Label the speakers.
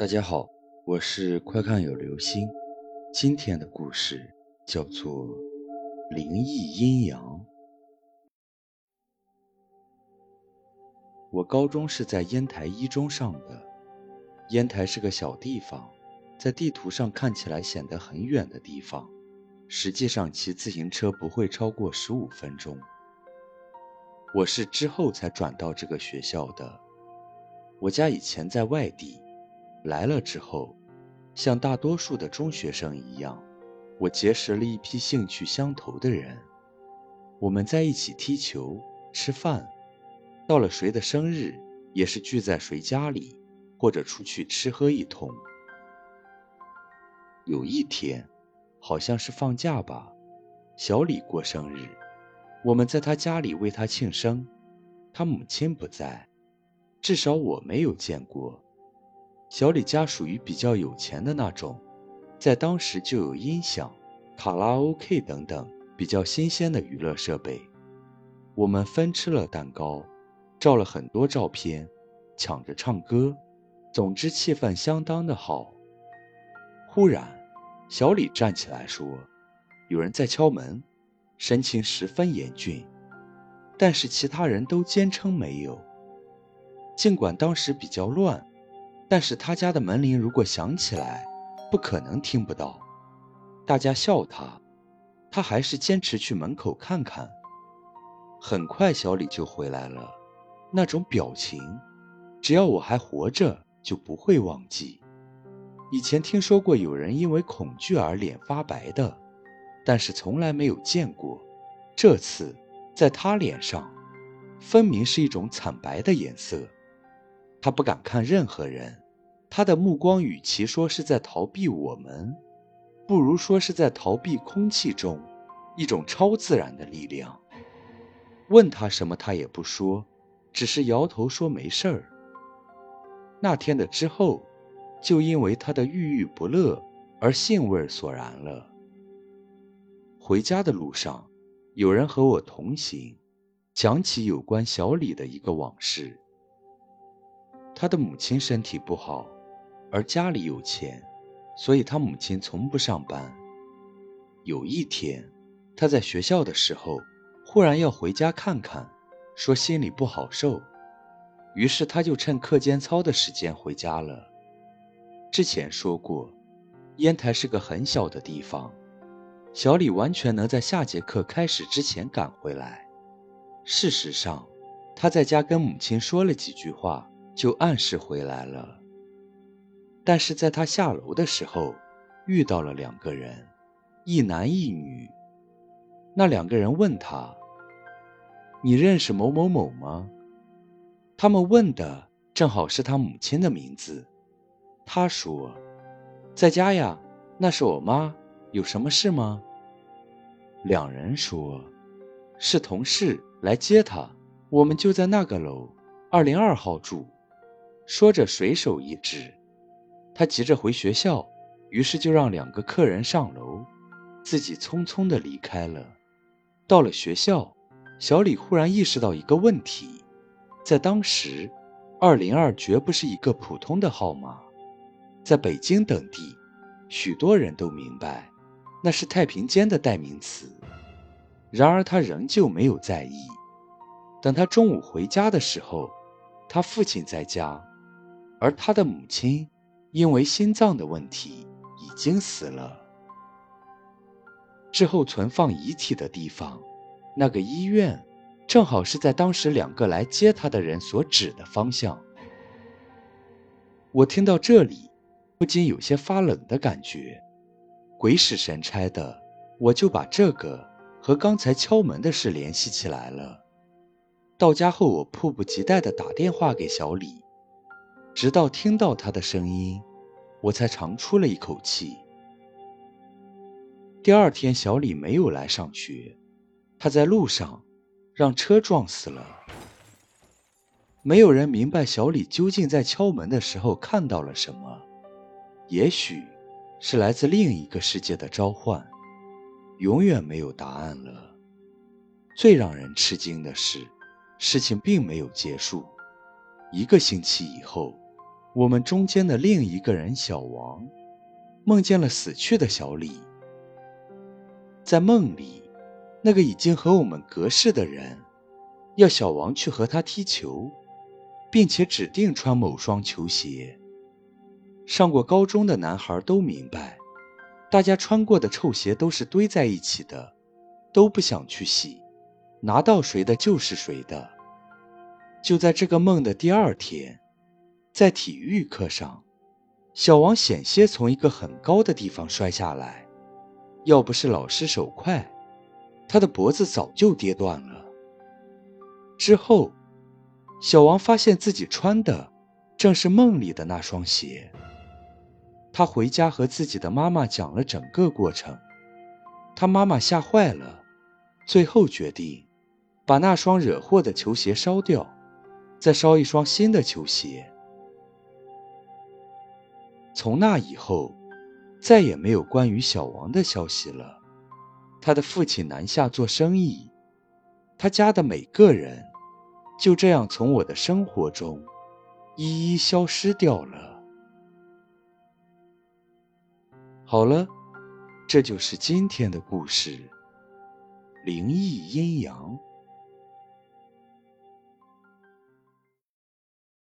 Speaker 1: 大家好，我是快看有流星。今天的故事叫做《灵异阴阳》。我高中是在烟台一中上的。烟台是个小地方，在地图上看起来显得很远的地方，实际上骑自行车不会超过十五分钟。我是之后才转到这个学校的。我家以前在外地。来了之后，像大多数的中学生一样，我结识了一批兴趣相投的人。我们在一起踢球、吃饭，到了谁的生日，也是聚在谁家里，或者出去吃喝一通。有一天，好像是放假吧，小李过生日，我们在他家里为他庆生。他母亲不在，至少我没有见过。小李家属于比较有钱的那种，在当时就有音响、卡拉 OK 等等比较新鲜的娱乐设备。我们分吃了蛋糕，照了很多照片，抢着唱歌，总之气氛相当的好。忽然，小李站起来说：“有人在敲门，神情十分严峻。”但是其他人都坚称没有。尽管当时比较乱。但是他家的门铃如果响起来，不可能听不到。大家笑他，他还是坚持去门口看看。很快，小李就回来了，那种表情，只要我还活着就不会忘记。以前听说过有人因为恐惧而脸发白的，但是从来没有见过。这次在他脸上，分明是一种惨白的颜色。他不敢看任何人。他的目光与其说是在逃避我们，不如说是在逃避空气中一种超自然的力量。问他什么，他也不说，只是摇头说没事儿。那天的之后，就因为他的郁郁不乐而兴味索然了。回家的路上，有人和我同行，讲起有关小李的一个往事。他的母亲身体不好。而家里有钱，所以他母亲从不上班。有一天，他在学校的时候，忽然要回家看看，说心里不好受，于是他就趁课间操的时间回家了。之前说过，烟台是个很小的地方，小李完全能在下节课开始之前赶回来。事实上，他在家跟母亲说了几句话，就按时回来了。但是在他下楼的时候，遇到了两个人，一男一女。那两个人问他：“你认识某某某吗？”他们问的正好是他母亲的名字。他说：“在家呀，那是我妈。有什么事吗？”两人说：“是同事来接他，我们就在那个楼，二零二号住。”说着随手一指。他急着回学校，于是就让两个客人上楼，自己匆匆地离开了。到了学校，小李忽然意识到一个问题：在当时，二零二绝不是一个普通的号码，在北京等地，许多人都明白那是太平间的代名词。然而他仍旧没有在意。等他中午回家的时候，他父亲在家，而他的母亲。因为心脏的问题已经死了。之后存放遗体的地方，那个医院，正好是在当时两个来接他的人所指的方向。我听到这里，不禁有些发冷的感觉。鬼使神差的，我就把这个和刚才敲门的事联系起来了。到家后，我迫不及待地打电话给小李。直到听到他的声音，我才长出了一口气。第二天，小李没有来上学，他在路上让车撞死了。没有人明白小李究竟在敲门的时候看到了什么，也许是来自另一个世界的召唤，永远没有答案了。最让人吃惊的是，事情并没有结束。一个星期以后。我们中间的另一个人小王，梦见了死去的小李。在梦里，那个已经和我们隔世的人，要小王去和他踢球，并且指定穿某双球鞋。上过高中的男孩都明白，大家穿过的臭鞋都是堆在一起的，都不想去洗，拿到谁的就是谁的。就在这个梦的第二天，在体育课上，小王险些从一个很高的地方摔下来，要不是老师手快，他的脖子早就跌断了。之后，小王发现自己穿的正是梦里的那双鞋。他回家和自己的妈妈讲了整个过程，他妈妈吓坏了，最后决定把那双惹祸的球鞋烧掉，再烧一双新的球鞋。从那以后，再也没有关于小王的消息了。他的父亲南下做生意，他家的每个人就这样从我的生活中一一消失掉了。好了，这就是今天的故事。灵异阴阳。